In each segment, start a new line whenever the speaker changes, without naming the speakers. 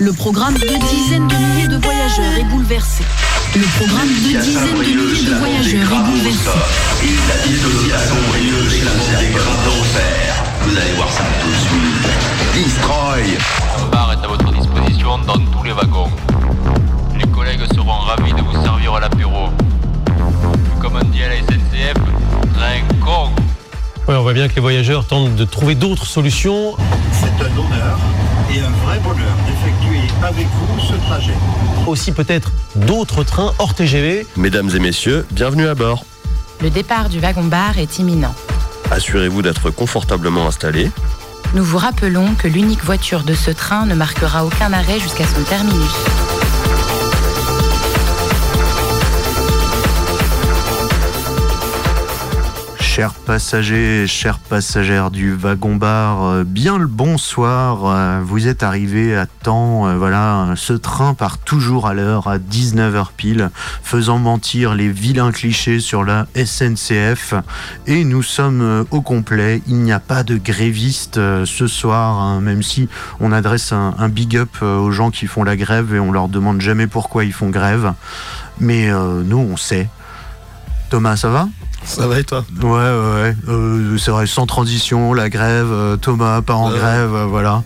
Le programme de dizaines de milliers de voyageurs est bouleversé. Le programme de dizaines de milliers de voyageurs est bouleversé.
Et la dissociation brilleuse et la grave d'enfer. Vous allez voir ça tout de suite. Destroy
Un bar est à votre disposition dans tous les wagons. Les collègues seront ravis de vous servir l'apéro. Comme on dit à la SNCF, train con.
Ouais, on voit bien que les voyageurs tentent de trouver d'autres solutions.
C'est un honneur et un vrai bonheur d'effectuer avec vous ce trajet.
Aussi peut-être d'autres trains hors TGV.
Mesdames et messieurs, bienvenue à bord.
Le départ du wagon-bar est imminent.
Assurez-vous d'être confortablement installé.
Nous vous rappelons que l'unique voiture de ce train ne marquera aucun arrêt jusqu'à son terminus.
Chers passagers, chères passagères du wagon-bar, euh, bien le bonsoir. euh, Vous êtes arrivés à temps. euh, Voilà, ce train part toujours à l'heure, à 19h pile, faisant mentir les vilains clichés sur la SNCF. Et nous sommes au complet. Il n'y a pas de grévistes ce soir, hein, même si on adresse un, big up aux gens qui font la grève et on leur demande jamais pourquoi ils font grève. Mais nous, on sait. Thomas, ça va?
Ça va et toi
Ouais, ouais, ouais. Euh, c'est vrai, sans transition, la grève, euh, Thomas part en
Ouais.
grève, euh, voilà.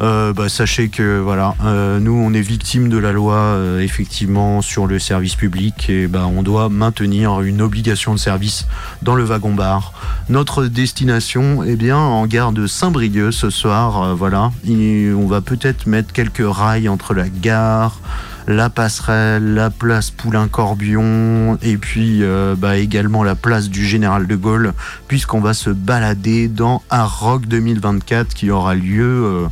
Euh, bah, sachez que, voilà, nous, on est victime de la loi, effectivement, sur le service public, et bah, on doit maintenir une obligation de service dans le wagon-bar. Notre destination, eh bien, en gare de Saint-Brieuc ce soir, voilà. Et on va peut-être mettre quelques rails entre la gare, la passerelle, la place Poulain-Corbion et puis euh, bah, également la place du Général de Gaulle puisqu'on va se balader dans Hard Rock 2024 qui aura lieu euh,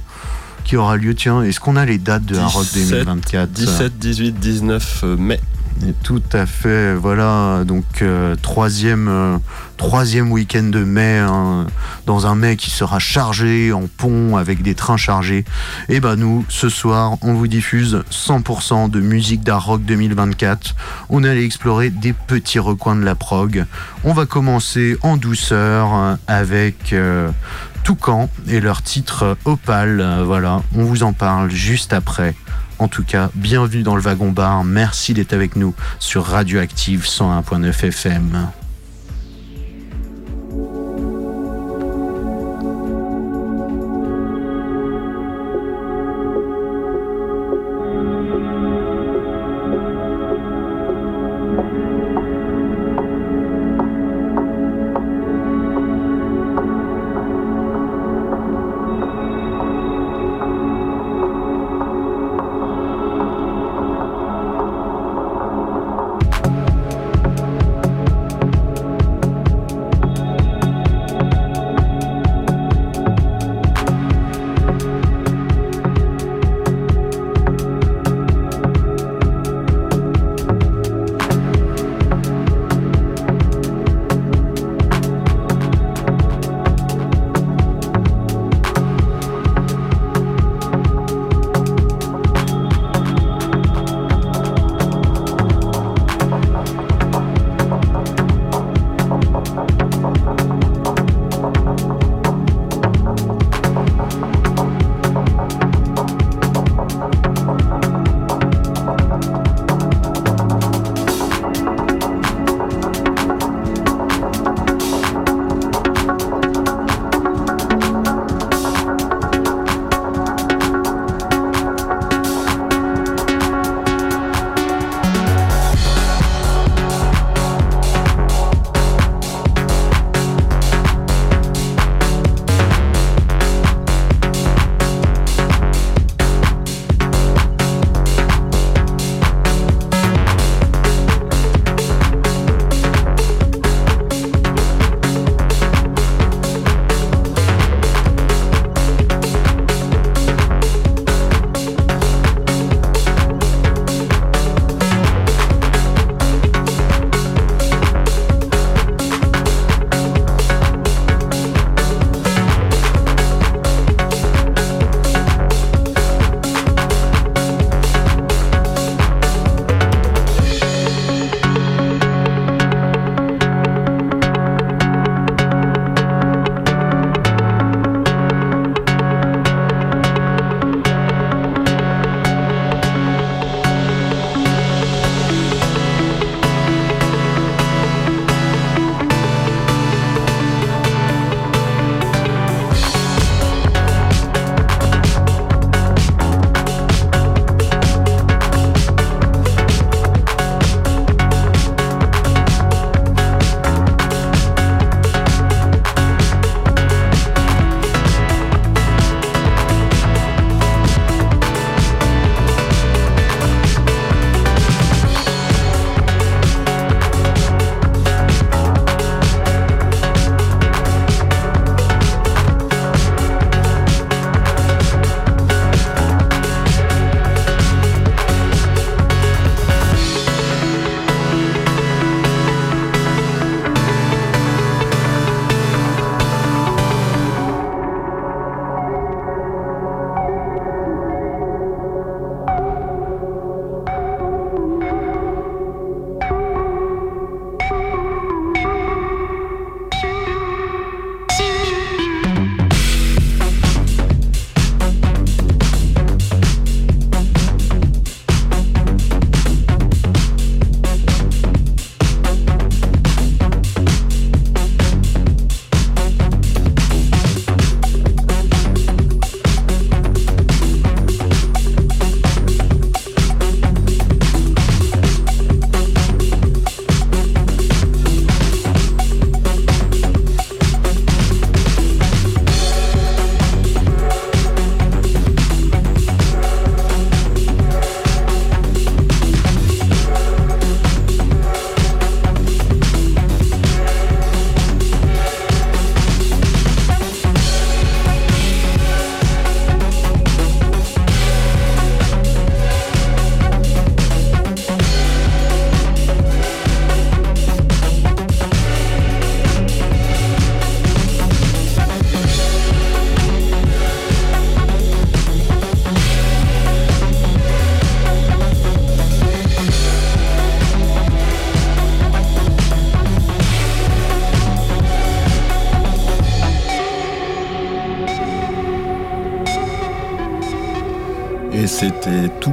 qui aura lieu tiens est-ce qu'on a les dates de Hard Rock
17,
2024
17, 18, 19 mai.
Et Tout à fait, voilà, donc euh, troisième, euh, troisième week-end de mai, hein, dans un mai qui sera chargé en pont avec des trains chargés. Et ben nous, ce soir, on vous diffuse 100% de musique d'art rock 2024. On est allé explorer des petits recoins de la prog. On va commencer en douceur euh, avec Toucan et leur titre Opal. Voilà, on vous en parle juste après. En tout cas, bienvenue dans le wagon bar. Merci d'être avec nous sur Radioactive 101.9 FM.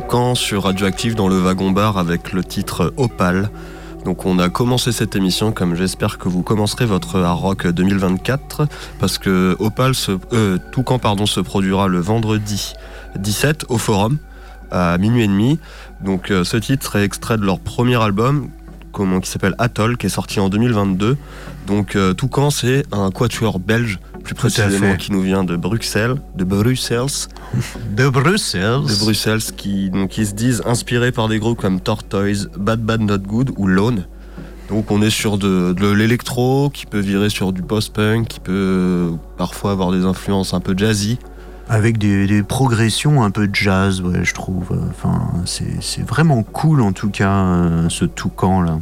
Toucan sur Radioactive dans le wagon bar avec le titre Opal. Donc on a commencé cette émission comme j'espère que vous commencerez votre Hard Rock 2024 parce que Opal euh, Toucan pardon se produira le vendredi 17 au Forum à minuit et demi. Donc euh, ce titre est extrait de leur premier album comment, qui s'appelle Atoll qui est sorti en 2022. Donc euh, Toucan c'est un quatuor belge plus précisément qui nous vient de Bruxelles, de Bruxelles
De Bruxelles.
de Bruxelles qui, donc, qui se disent inspirés par des groupes comme Tortoise, Bad Bad Not Good ou Lone. Donc on est sur de, de l'électro qui peut virer sur du post-punk, qui peut parfois avoir des influences un peu jazzy.
Avec des, des progressions un peu jazz, ouais, je trouve. Enfin, c'est c'est vraiment cool en tout cas, euh, ce toucan là.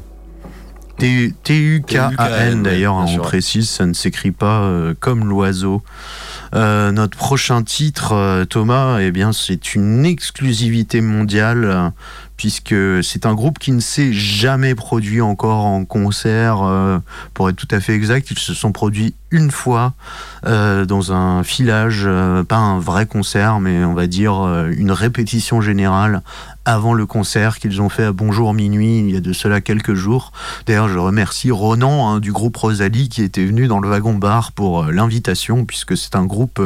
T-U-K-A-N d'ailleurs, hein, on précise, ça ne s'écrit pas euh, comme l'oiseau. Euh, notre prochain titre, euh, Thomas, eh bien, c'est une exclusivité mondiale, puisque c'est un groupe qui ne s'est jamais produit encore en concert. euh, pour être tout à fait exact, ils se sont produits une fois euh, dans un filage, euh, pas un vrai concert, mais on va dire une répétition générale avant le concert qu'ils ont fait à Bonjour Minuit il y a de cela quelques jours. D'ailleurs, je remercie Ronan hein, du groupe Rosalie qui était venu dans le wagon bar pour l'invitation, puisque c'est un groupe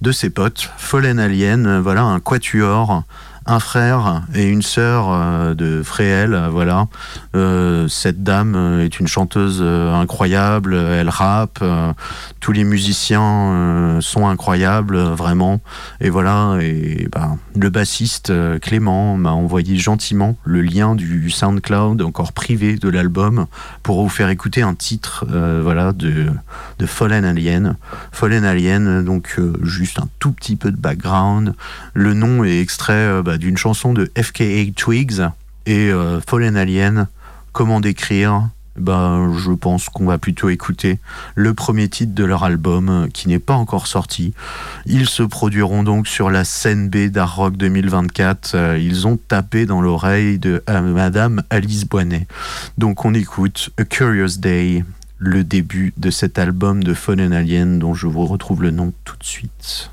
de ses potes, Fallen Alien, voilà, un quatuor. Un frère et une sœur euh, de Fréhel, voilà. Euh, cette dame euh, est une chanteuse incroyable, elle rappe, tous les musiciens sont incroyables, vraiment. Et voilà, et bah, le bassiste Clément m'a envoyé gentiment le lien du SoundCloud, encore privé de l'album, pour vous faire écouter un titre voilà, de, de Fallen Alien. Fallen Alien, donc juste un tout petit peu de background. Le nom est extrait euh, bah, d'une chanson de FKA Twigs et euh, Fallen Alien. Comment décrire? Ben, je pense qu'on va plutôt écouter le premier titre de leur album euh, qui n'est pas encore sorti. Ils se produiront donc sur la scène B d'Art Rock 2024. Euh, Ils ont tapé dans l'oreille de euh, Madame Alice Boinet. Donc on écoute A Curious Day, le début de cet album de Fallen Alien dont je vous retrouve le nom tout de suite.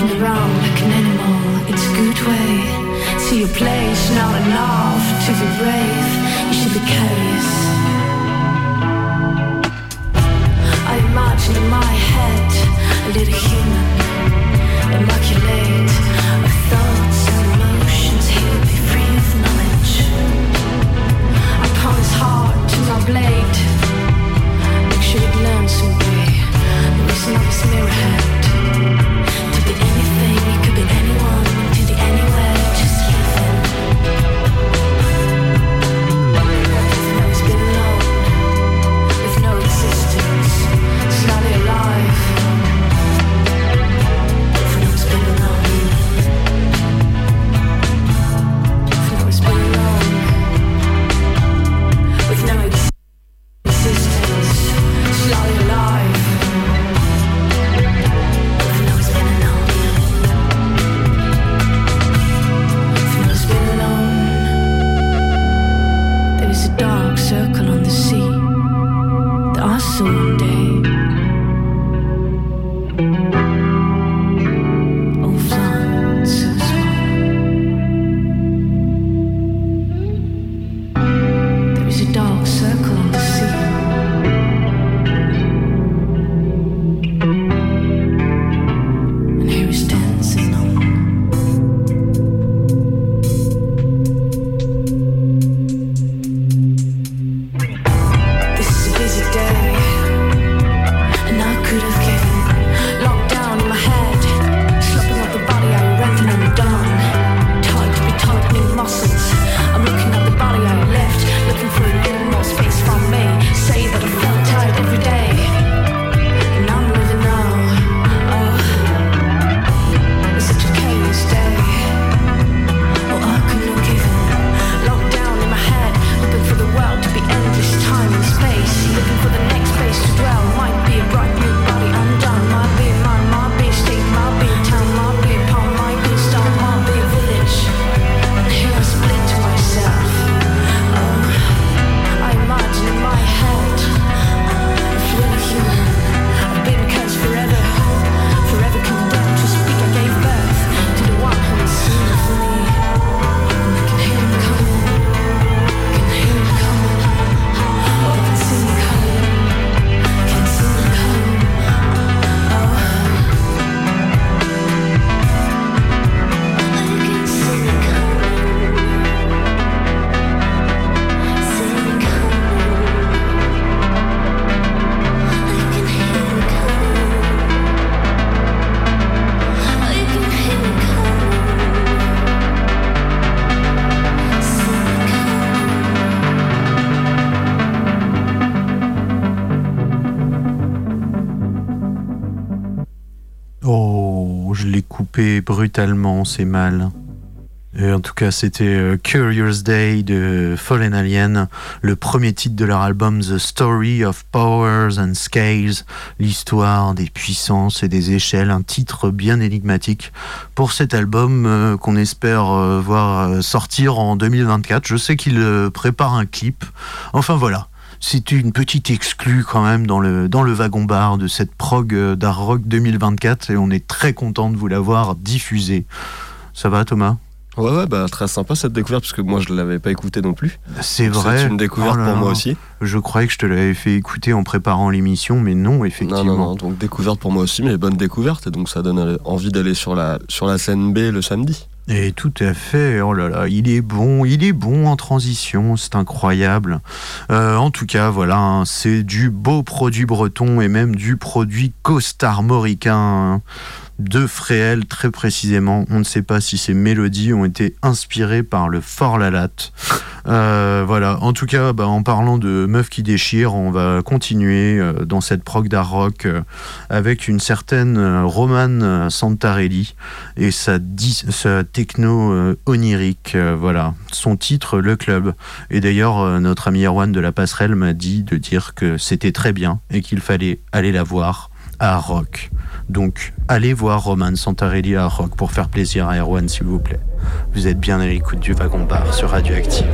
walking around like an animal, it's a good way.
See your place Not enough to be brave, you should be curious. I imagine in my head a little human, immaculate, of thoughts and emotions, He'll be free of knowledge. I promise hard to
not blame. Brutalement, c'est mal. Et en tout cas, c'était euh, Curious Day de Fallen Alien, le premier titre de leur album The Story of Powers and Scales, l'histoire des puissances et des échelles, un titre bien énigmatique pour cet album euh, qu'on espère euh, voir sortir en 2024. Je sais qu'il prépare un clip. Enfin voilà. C'est une petite exclue quand même dans le, dans le wagon-bar de cette prog d'Art Rock 2024 et on est très content de vous l'avoir diffusé. Ça va Thomas?
Ouais, ouais, bah, très sympa cette découverte, parce que moi je ne l'avais pas écouté non plus.
C'est vrai.
C'est une découverte
Oh là
pour moi
là.
aussi.
Je croyais que je te l'avais fait écouter en préparant l'émission, mais non, effectivement.
Non, non, non, donc découverte pour moi aussi, mais bonne découverte, et donc ça donne envie d'aller sur la, sur la scène B le samedi.
Et tout à fait, oh là là, il est bon, il est bon en transition, c'est incroyable. Euh, en tout cas, voilà, hein, c'est du beau produit breton et même du produit costarmoricain de Fréhel très précisément. On ne sait pas si ces mélodies ont été inspirées par le Fort Lalat. Euh, voilà, en tout cas, bah, en parlant de meufs qui déchirent, on va continuer euh, dans cette prog d'art rock euh, avec une certaine Romane Santarelli et sa, techno onirique. voilà, son titre, Le Club. Et d'ailleurs, notre ami Erwan de la Passerelle m'a dit de dire que c'était très bien et qu'il fallait aller la voir à Rock. Donc, allez voir Roman Santarelli à Rock pour faire plaisir à Erwan, s'il vous plaît. Vous êtes bien à l'écoute du Wagon Bar sur Radioactive.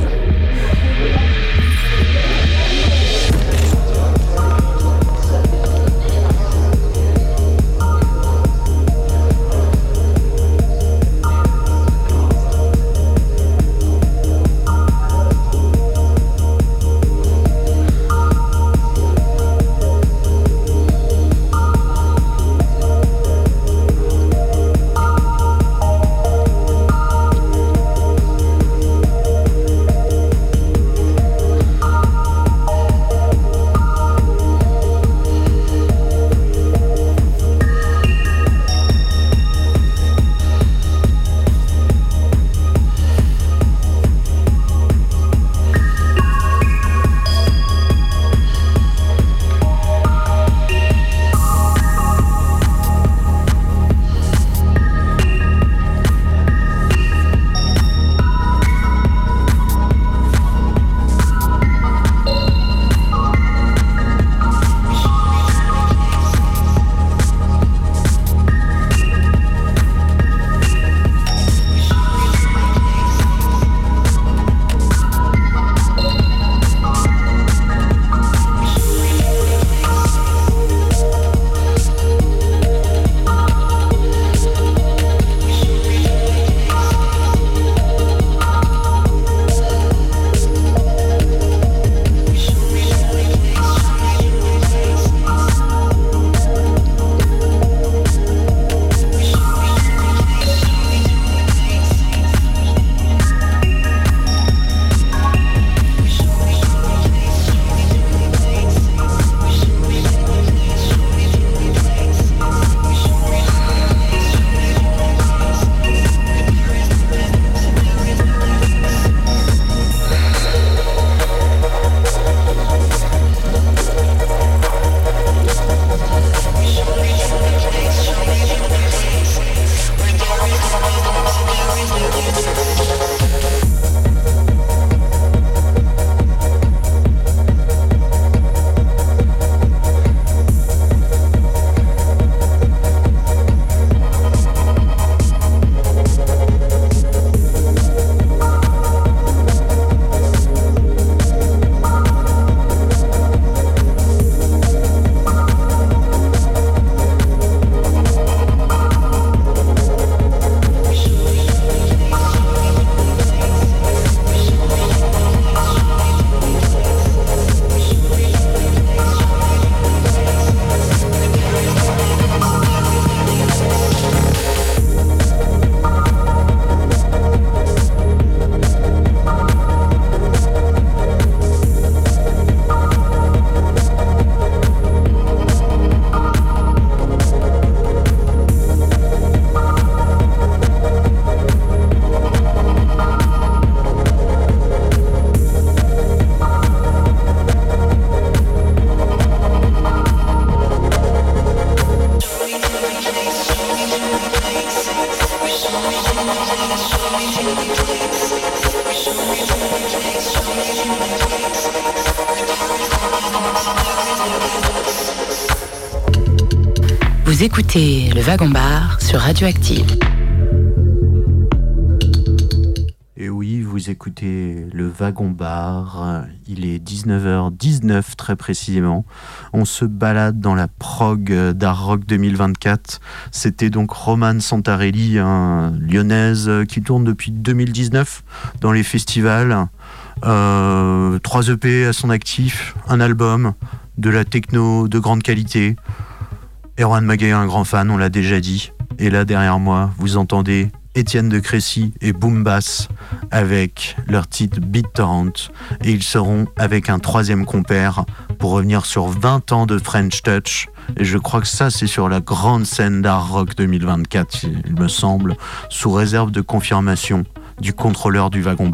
Vous écoutez le Wagon Bar sur Radioactive.
Et oui, vous écoutez le Wagon Bar. Il est 19h19 très précisément. On se balade dans la prog d'Art Rock 2024. C'était donc Roman Santarelli, lyonnaise qui tourne depuis 2019 dans les festivals. Euh, 3 EP à son actif, un album, de la techno de grande qualité. Erwan Maguet est un grand fan, on l'a déjà dit. Et là, derrière moi, vous entendez Étienne de Crécy et Boom Bass avec leur titre BitTorrent. Et ils seront avec un troisième compère pour revenir sur 20 ans de French Touch. Et je crois que ça, c'est sur la grande scène d'art rock 2024, il me semble, sous réserve de confirmation du contrôleur du wagon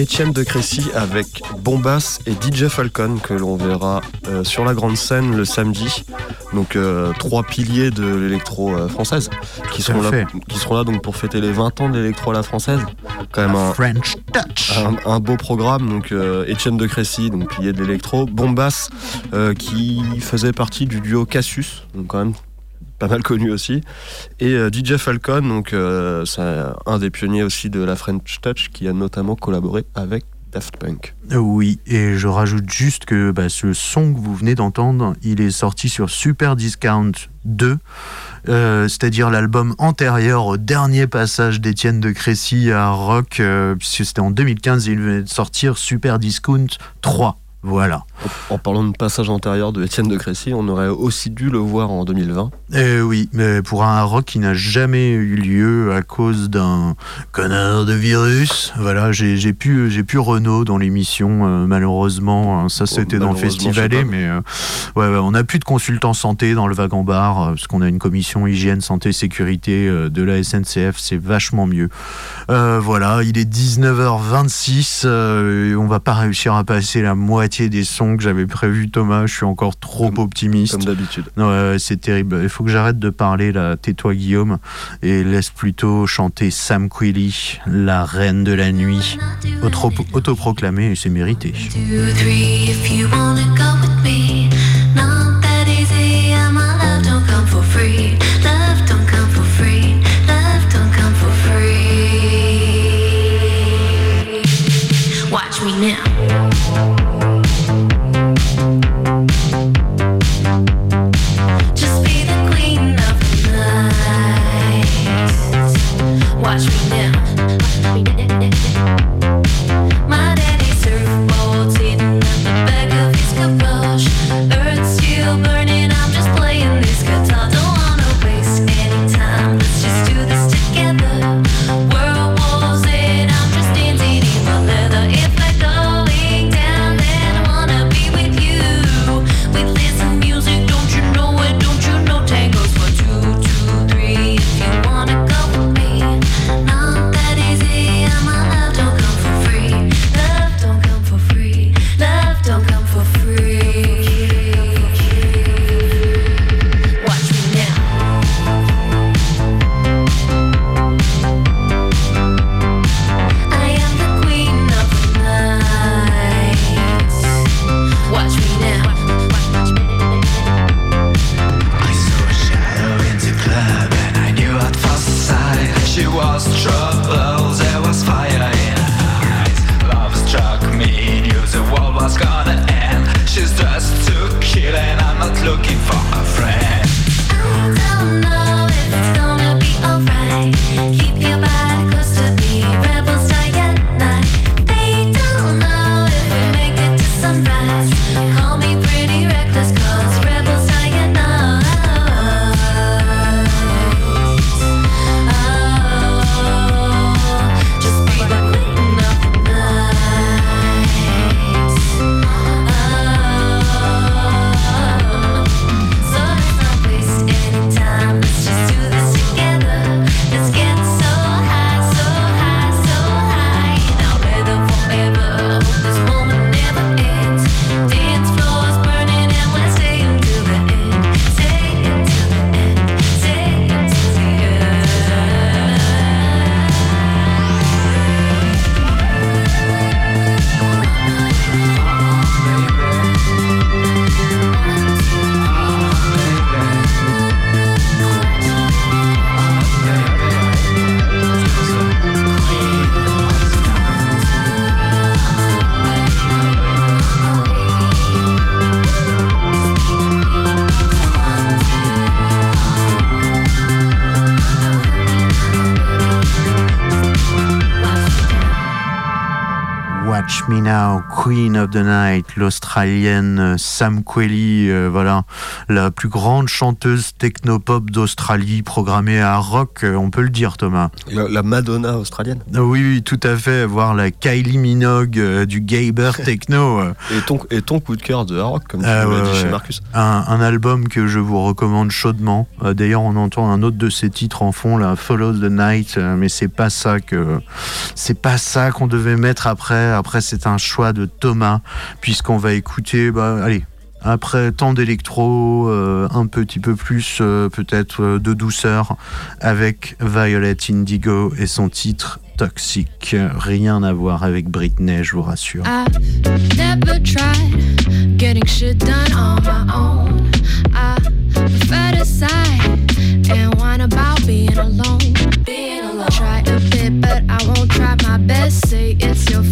Étienne de Crécy avec Bombas et DJ Falcon que l'on verra euh, sur la grande scène le samedi. Donc euh, trois piliers de l'électro euh, française qui seront, là,
fait.
qui seront là donc pour fêter les 20 ans de l'électro à la française. Quand même un,
French Touch.
un, un beau programme. Donc Étienne de Crécy, donc pilier de l'électro. Bombas euh, qui faisait partie du duo Cassius, donc quand même pas mal connu aussi. Et euh, DJ Falcon, donc euh, c'est un des pionniers aussi de la French Touch qui a notamment collaboré avec Daft Punk.
Oui, et je rajoute juste que bah, ce son que vous venez d'entendre, il est sorti sur Super Discount 2, euh, c'est-à-dire l'album antérieur au dernier passage d'Étienne de Crécy à Rock, puisque c'était en 2015 et il venait de sortir Super Discount 3. Voilà.
En parlant de passage antérieur de Étienne de Crécy, on aurait aussi dû le voir en 2020.
Eh oui, mais pour un rock qui n'a jamais eu lieu à cause d'un connard de virus. Voilà, j'ai j'ai pu, j'ai pu Renault dans l'émission, euh, malheureusement. hein, Ça, c'était dans le Festivalet, mais euh, ouais, ouais, on n'a plus de consultants santé dans le wagon bar, euh, parce qu'on a une commission hygiène, santé, sécurité euh, de la SNCF, c'est vachement mieux. Euh, voilà, il est 19h26, euh, et on va pas réussir à passer la moitié des sons que j'avais prévus, Thomas. Je suis encore trop
Comme-
optimiste.
Comme d'habitude.
Ouais, ouais, c'est terrible. Il faut que j'arrête de parler là. Tais-toi, Guillaume, et laisse plutôt chanter Sam Quilly, la reine de la nuit, Auto- autoproclamée, et c'est mérité.
two, three, if you wanna go Queen of the Night,
l'Australienne euh, Sam Quelly, euh, voilà, la plus grande chanteuse technopop d'Australie, programmée à rock, euh, on peut le dire, Thomas.
La, Madonna australienne.
Oui, oui, tout à fait. Voir la Kylie Minogue du Gayber techno.
et, ton, et ton coup de cœur de rock, comme tu l'as dit chez Marcus.
Un, un, album que je vous recommande chaudement. D'ailleurs, on entend un autre de ses titres en fond, là, Follow the Night, mais c'est pas ça que c'est pas ça qu'on devait mettre après. Après, c'est un choix de Thomas, puisqu'on va écouter, bah, allez, après tant d'électro, euh, un petit peu plus euh, peut-être euh, de douceur, avec Violet Indigo et son titre Toxic. Rien à voir avec Britney, je vous rassure.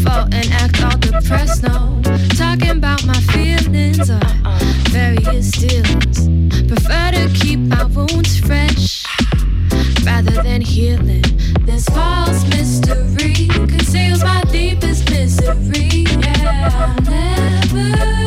And act all depressed. No, talking about my feelings or various dealings. Prefer to keep my wounds fresh rather than healing. This false mystery conceals my deepest misery. Yeah, I'm never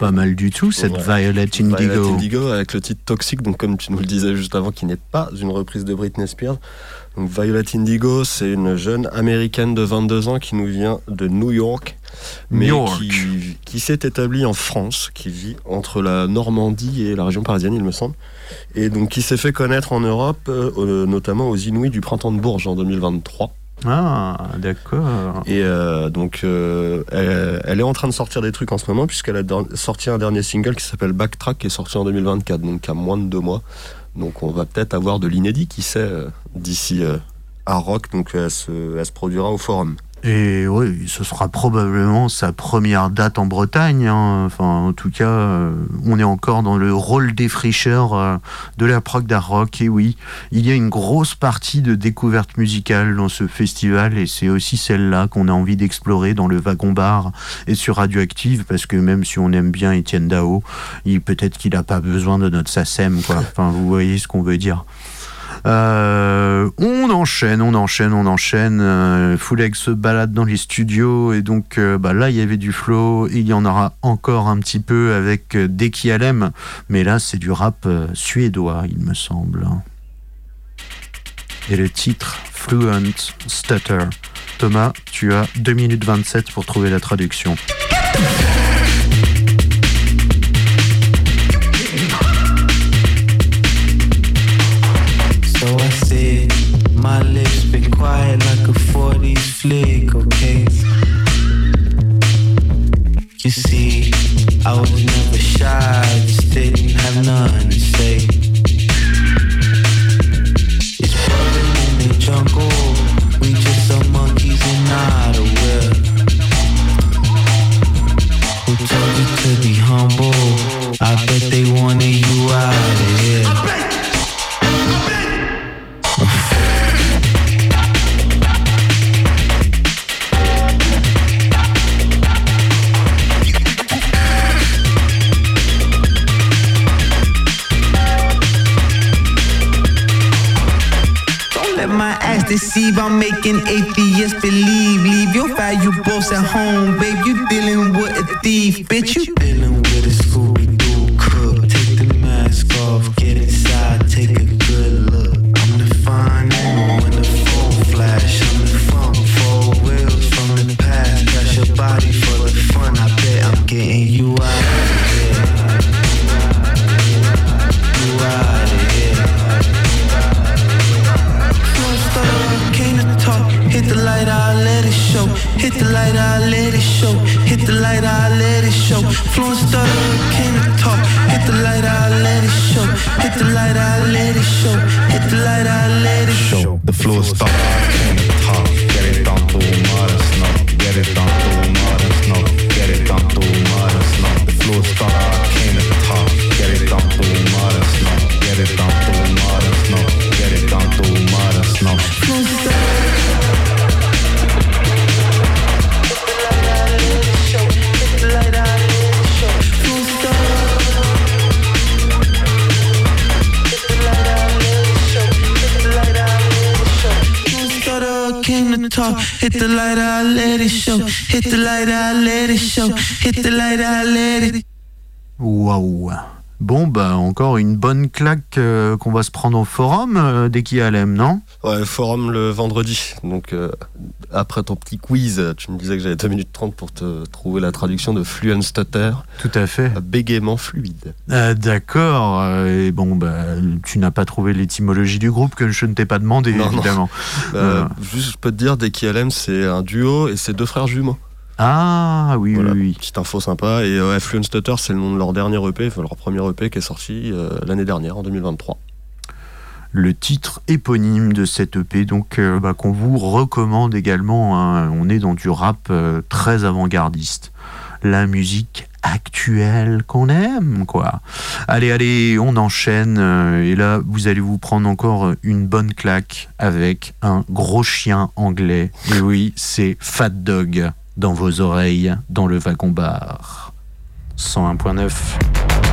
pas mal du tout cette
Ouais.
Violet Indigo.
Violet Indigo avec le titre Toxic, donc comme tu nous le disais juste avant, qui n'est pas une reprise de Britney Spears. Donc Violet Indigo, c'est une jeune américaine de 22 ans qui nous vient de New York, mais
New York.
qui, qui s'est établie en France, qui vit entre la Normandie et la région parisienne, il me semble, et donc qui s'est fait connaître en Europe, euh, notamment aux Inouïs du printemps de Bourges en 2023.
Ah, d'accord.
Et euh, donc, euh, elle, est en train de sortir des trucs en ce moment, puisqu'elle a sorti un dernier single qui s'appelle Backtrack, qui est sorti en 2024, donc à moins de deux mois. Donc, on va peut-être avoir de l'inédit, qui sait, euh, d'ici à Rock. Donc, elle elle se produira au Forum.
Et oui, ce sera probablement sa première date en Bretagne. hein. Enfin, en tout cas, euh, on est encore dans le rôle défricheur euh, de la prog d'art rock. Et oui, il y a une grosse partie de découverte musicale dans ce festival, et c'est aussi celle-là qu'on a envie d'explorer dans le wagon bar et sur Radioactive, parce que même si on aime bien Étienne Dao, il peut-être qu'il n'a pas besoin de notre SACEM, quoi. Enfin, vous voyez ce qu'on veut dire. Euh, on enchaîne, on enchaîne, on enchaîne. Euh, se balade dans les studios et donc euh, bah, là il y avait du flow. Il y en aura encore un petit peu avec euh, Deki Alem, mais là c'est du rap suédois, il me semble. Et le titre Fluent Stutter. Thomas, tu as 2 minutes 27 pour trouver la traduction.
My lips been quiet like a 40s flick, okay? You see, I was never shy, just didn't have none to say. It's rolling in the jungle, I'm making atheists believe. Leave your valuables at home, babe. You dealing with a thief, bitch. You dealing Came to talk, hit the light, I let it show. Hit the light, I let it show. Hit the light, I let it
Waouh. Bon, bah, encore une bonne claque euh, qu'on va se prendre au forum euh, dès qu'il y a l'AM, non?
Ouais, forum le vendredi. Donc, euh, après ton petit quiz, tu me disais que j'avais 2 minutes 30 pour te trouver la traduction de fluent stutter.
Tout à fait.
Bégaiement fluide.
Euh, D'accord. euh, et bon, bah, tu n'as pas trouvé l'étymologie du groupe que je ne t'ai pas demandé,
Non,
évidemment.
Euh,
Euh,
Juste, je peux te dire, dès KLM, c'est un duo et c'est deux frères jumeaux.
Ah, oui,
Voilà,
oui, oui.
petite info sympa. Et euh, Stutter, c'est le nom de leur dernier EP, enfin, leur premier EP qui est sorti euh, l'année dernière, en 2023.
le titre éponyme de cette EP, donc euh, bah, qu'on vous recommande également. hein. On est dans du rap euh, très avant-gardiste, la musique actuelle qu'on aime, quoi. Allez, allez, on enchaîne. et là, vous allez vous prendre encore une bonne claque avec un gros chien anglais. Et oui, c'est Fat Dog dans vos oreilles, dans le wagon bar. 101.9.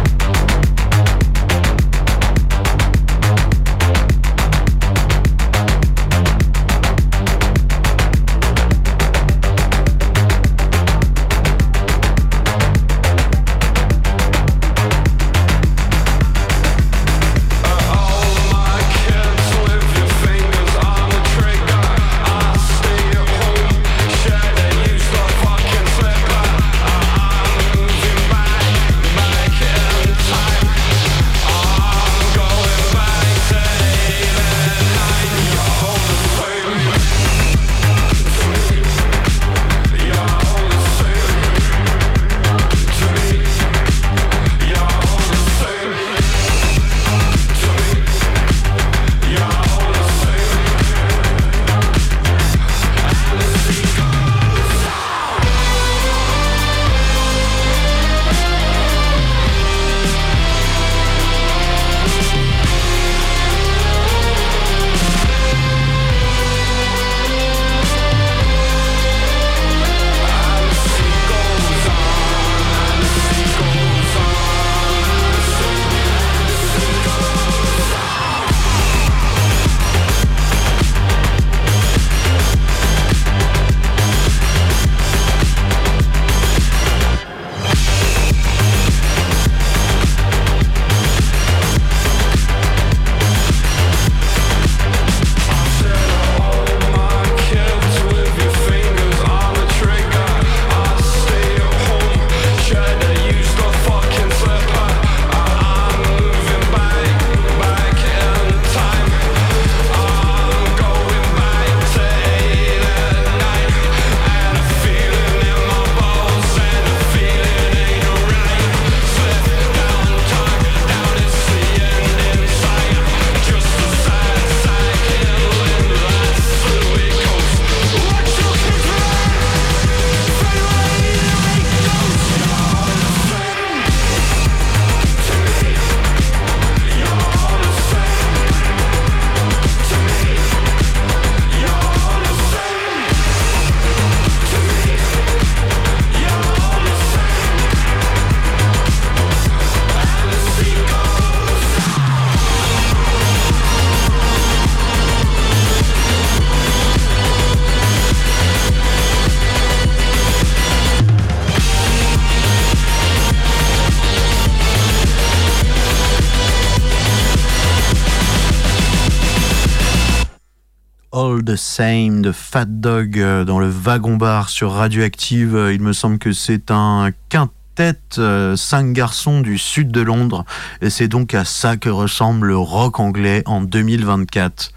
the Same de Fat Dog euh, dans le wagon bar sur Radioactive. Euh, Il me semble que c'est un quintet, euh, cinq garçons du sud de Londres. Et c'est donc à ça que ressemble le rock anglais en 2024.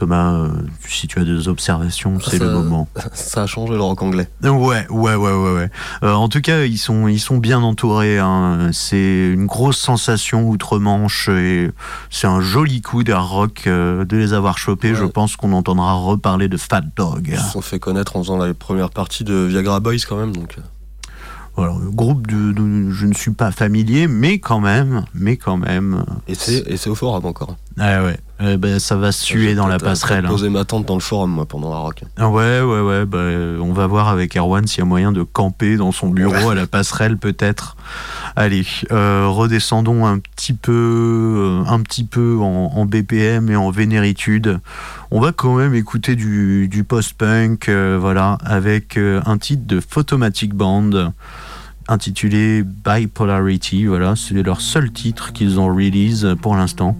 Thomas, euh, si tu as des observations, c'est le moment.
Ça a changé le rock anglais.
Ouais, ouais, ouais, ouais, ouais. Euh, en tout cas, ils sont, ils sont bien entourés. hein. C'est une grosse sensation outre-Manche et c'est un joli coup d'art rock euh, de les avoir chopés. Je pense qu'on entendra reparler de Fat Dog.
Ils se sont fait connaître en faisant la première partie de Viagra Boys quand même. Donc.
Voilà, le groupe de, de- je ne suis pas familier, mais quand même, mais quand même.
et c'est au forum encore.
Ah ouais, Eh ben, ça va suer dans la passerelle. hein.
Poser ma tente dans le forum moi pendant la rock.
Ah ouais, ouais, ouais. bah, on va voir avec Erwan s'il y a moyen de camper dans son bureau à la passerelle, peut-être. Allez, euh, redescendons un petit peu, euh, un petit peu en, en BPM et en vénéritude. On va quand même écouter du, du post-punk, euh, voilà, avec un titre de Photomatic Band intitulé Bipolarity. Voilà, c'est leur seul titre qu'ils ont release pour l'instant.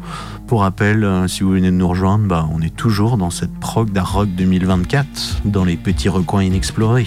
Pour rappel, euh, si vous venez de nous rejoindre, bah, on est toujours dans cette prog d'Art Rock 2024, dans les petits recoins inexplorés.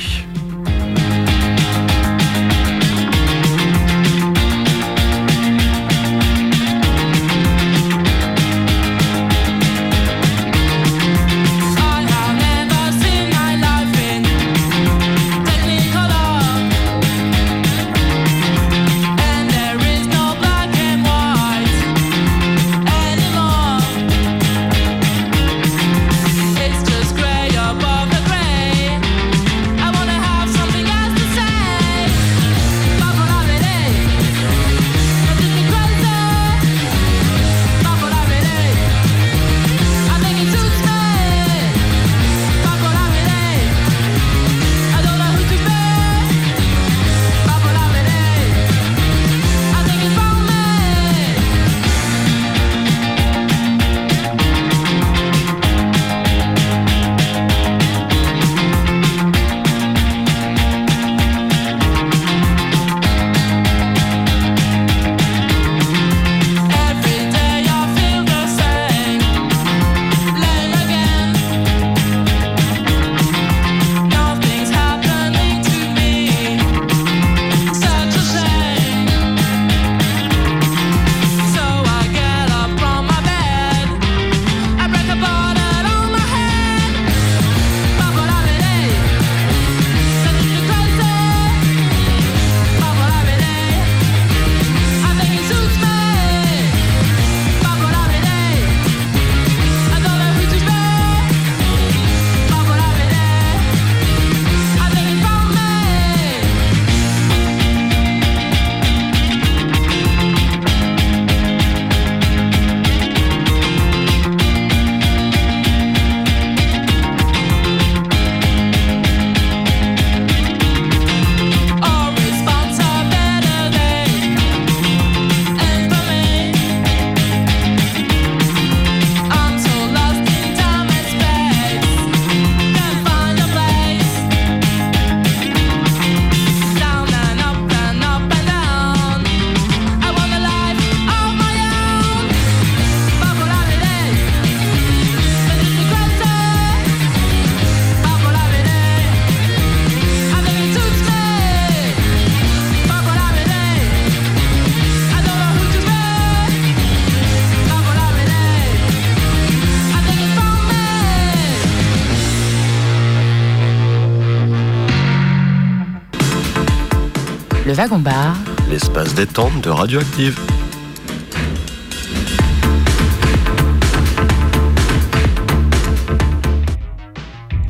Bar,
L'espace détente de Radioactive.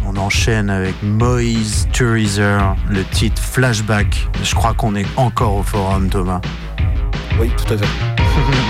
On enchaîne avec Moïse Turizer, le titre Flashback. Je crois qu'on est encore au forum, Thomas.
Oui, tout à fait.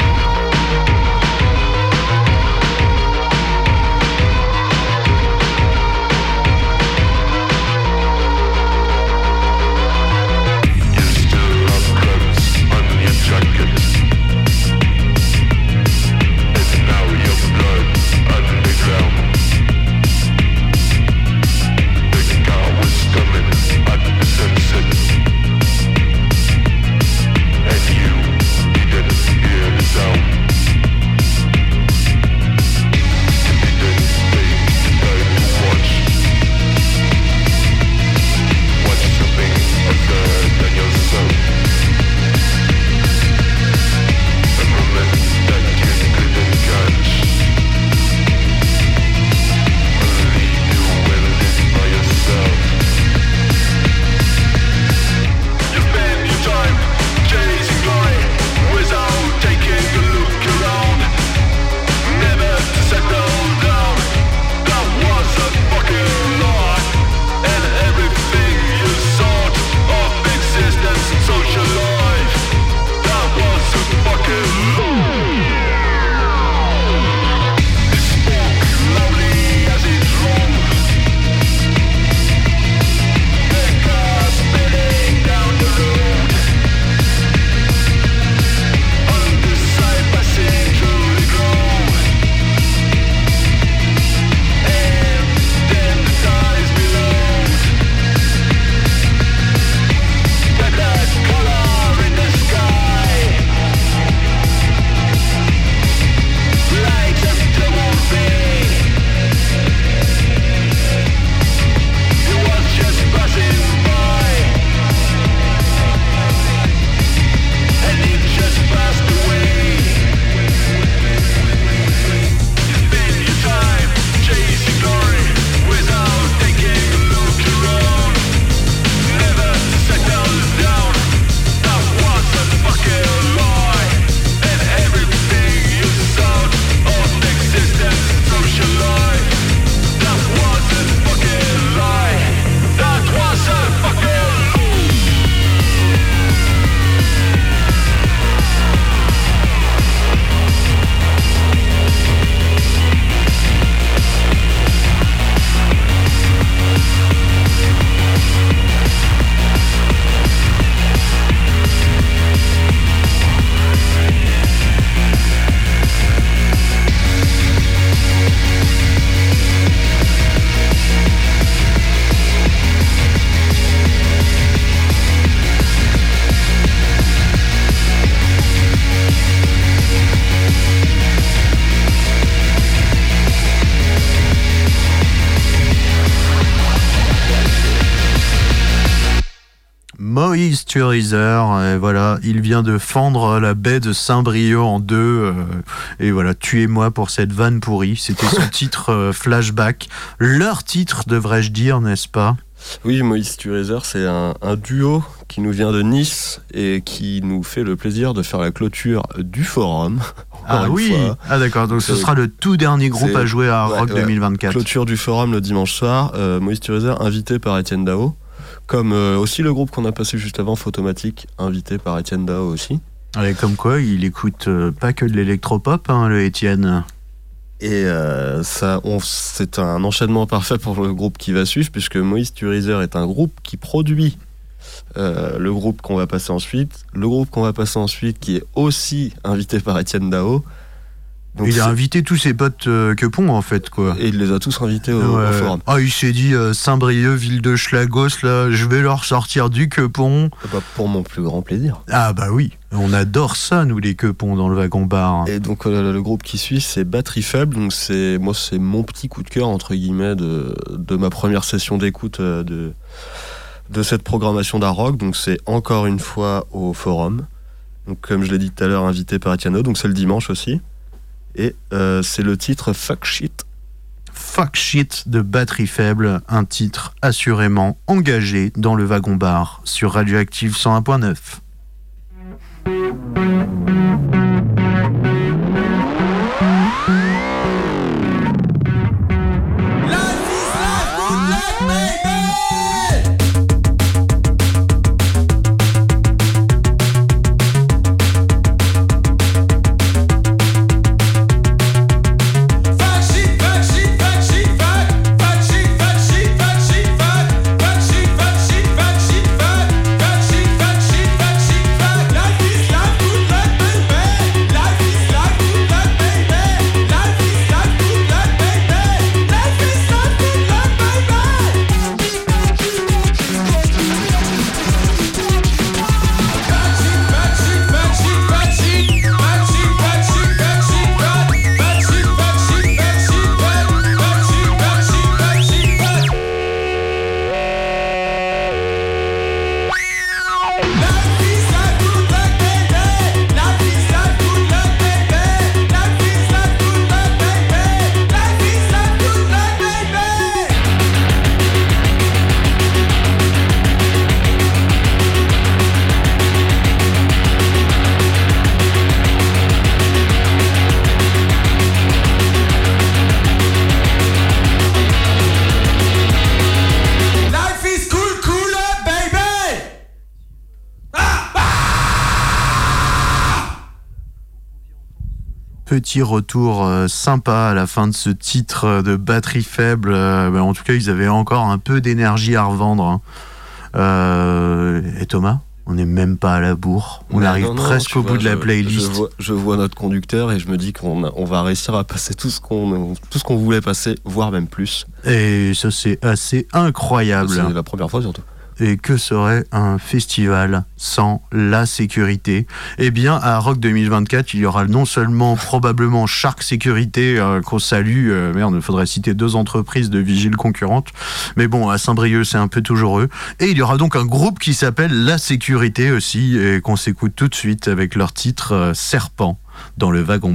Moïse Turizer. Et voilà, il vient de fendre la baie de Saint-Brieuc en deux. euh, et voilà, tuez-moi pour cette vanne pourrie. C'était son titre euh, Flashback. Leur titre, devrais-je dire, n'est-ce pas?
Oui, Moïse Turizer, c'est un, un duo qui nous vient de Nice et qui nous fait le plaisir de faire la clôture du forum.
Ah oui
fois.
Ah d'accord, donc ce sera le tout dernier groupe à jouer à
ouais,
Rock
ouais.
2024.
Clôture du forum le dimanche soir. Euh, Moïse Turizer, invité par Étienne Dao. Comme euh, aussi le groupe qu'on a passé juste avant, Photomatique, invité par Étienne Dao aussi.
Et comme quoi, il écoute euh, pas que de l'électropop, hein, le Étienne.
Et euh, ça, c'est un enchaînement parfait pour le groupe qui va suivre, puisque Moïse Turizer est un groupe qui produit euh, le groupe qu'on va passer ensuite. Le groupe qu'on va passer ensuite, qui est aussi invité par Étienne Dao. Donc
il a invité tous ses potes euh, que Pont, en fait, quoi.
Et il les a tous invités au, forum.
Ah, il s'est dit euh, Saint-Brieuc, ville de Schlagos, là, je vais leur sortir du quepon.
Bah, pour mon plus grand plaisir.
Ah bah oui, on adore ça, nous, les quepons dans le wagon bar.
Et donc euh, le groupe qui suit, c'est Batterie Faible. Donc c'est moi, c'est mon petit coup de cœur entre guillemets de, de ma première session d'écoute euh, de de cette programmation d'Arock. Donc c'est encore une fois au forum. Donc comme je l'ai dit tout à l'heure, invité par Etiano. Donc c'est le dimanche aussi. Et euh, c'est le titre Fuck Shit.
Fuck shit de batterie faible, un titre assurément engagé dans le wagon bar sur Radioactive 101.9. Petit retour euh, sympa à la fin de ce titre de batterie faible. Euh, ben, en tout cas, ils avaient encore un peu d'énergie à revendre. hein. Euh, et Thomas, on n'est même pas à la bourre. On
Mais
arrive
non, non,
presque au
vois,
bout de la
je-
playlist.
Je vois, je vois notre conducteur et je me dis qu'on on va réussir à passer tout ce qu'on tout ce qu'on voulait passer, voire même plus.
Et ça, c'est assez incroyable.
C'est la première fois surtout.
Et que serait un festival sans la sécurité? Eh bien, à Rock 2024, il y aura non seulement probablement Shark Sécurité euh, qu'on salue, euh, merde, il faudrait citer deux entreprises de vigiles concurrentes, mais bon, à Saint-Brieuc, c'est un peu toujours eux. Et il y aura donc un groupe qui s'appelle La Sécurité aussi, et qu'on s'écoute tout de suite avec leur titre euh, Serpent dans le wagon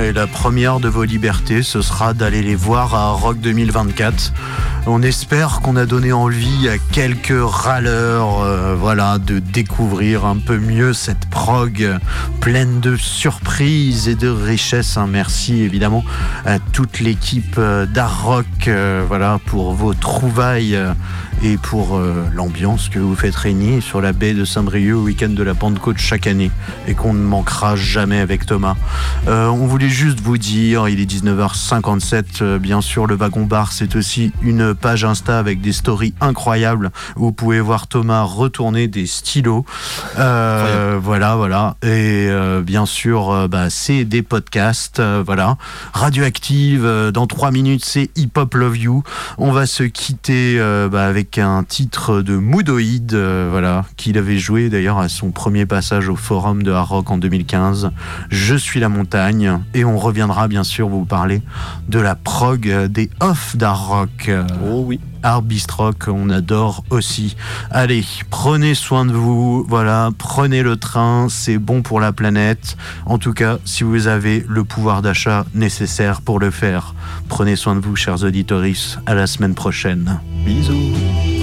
Et la première de vos libertés, ce sera d'aller les voir à Rock 2024. On espère qu'on a donné envie à quelques râleurs, euh, voilà, de découvrir un peu mieux cette prog pleine de surprises et de richesses. hein. Merci évidemment à toute l'équipe euh, d'Art Rock, euh, voilà, pour vos trouvailles et pour euh, l'ambiance que vous faites régner sur la baie de Saint-Brieuc au week-end de la Pentecôte chaque année et qu'on ne manquera jamais avec Thomas. Euh, on voulait juste vous dire, il est 19h57, euh, bien sûr, le Wagon Bar, c'est aussi une page Insta avec des stories incroyables où vous pouvez voir Thomas retourner des stylos. Voilà, voilà. Et bien sûr, bah, c'est des podcasts, voilà. Radioactive, dans trois minutes, c'est Hip Hop Love You. On va se quitter bah, avec un titre de Moodoid, euh, voilà, qu'il avait joué d'ailleurs à son premier passage au forum de Hard Rock en 2015. Je suis la montagne. Et on reviendra bien sûr vous parler de la prog des off d'Hard Rock.
Oh oui.
Arbistrock, on adore aussi. Allez, prenez soin de vous, voilà, prenez le train, c'est bon pour la planète. En tout cas, si vous avez le pouvoir d'achat nécessaire pour le faire, prenez soin de vous, chers auditoris. À la semaine prochaine.
Bisous.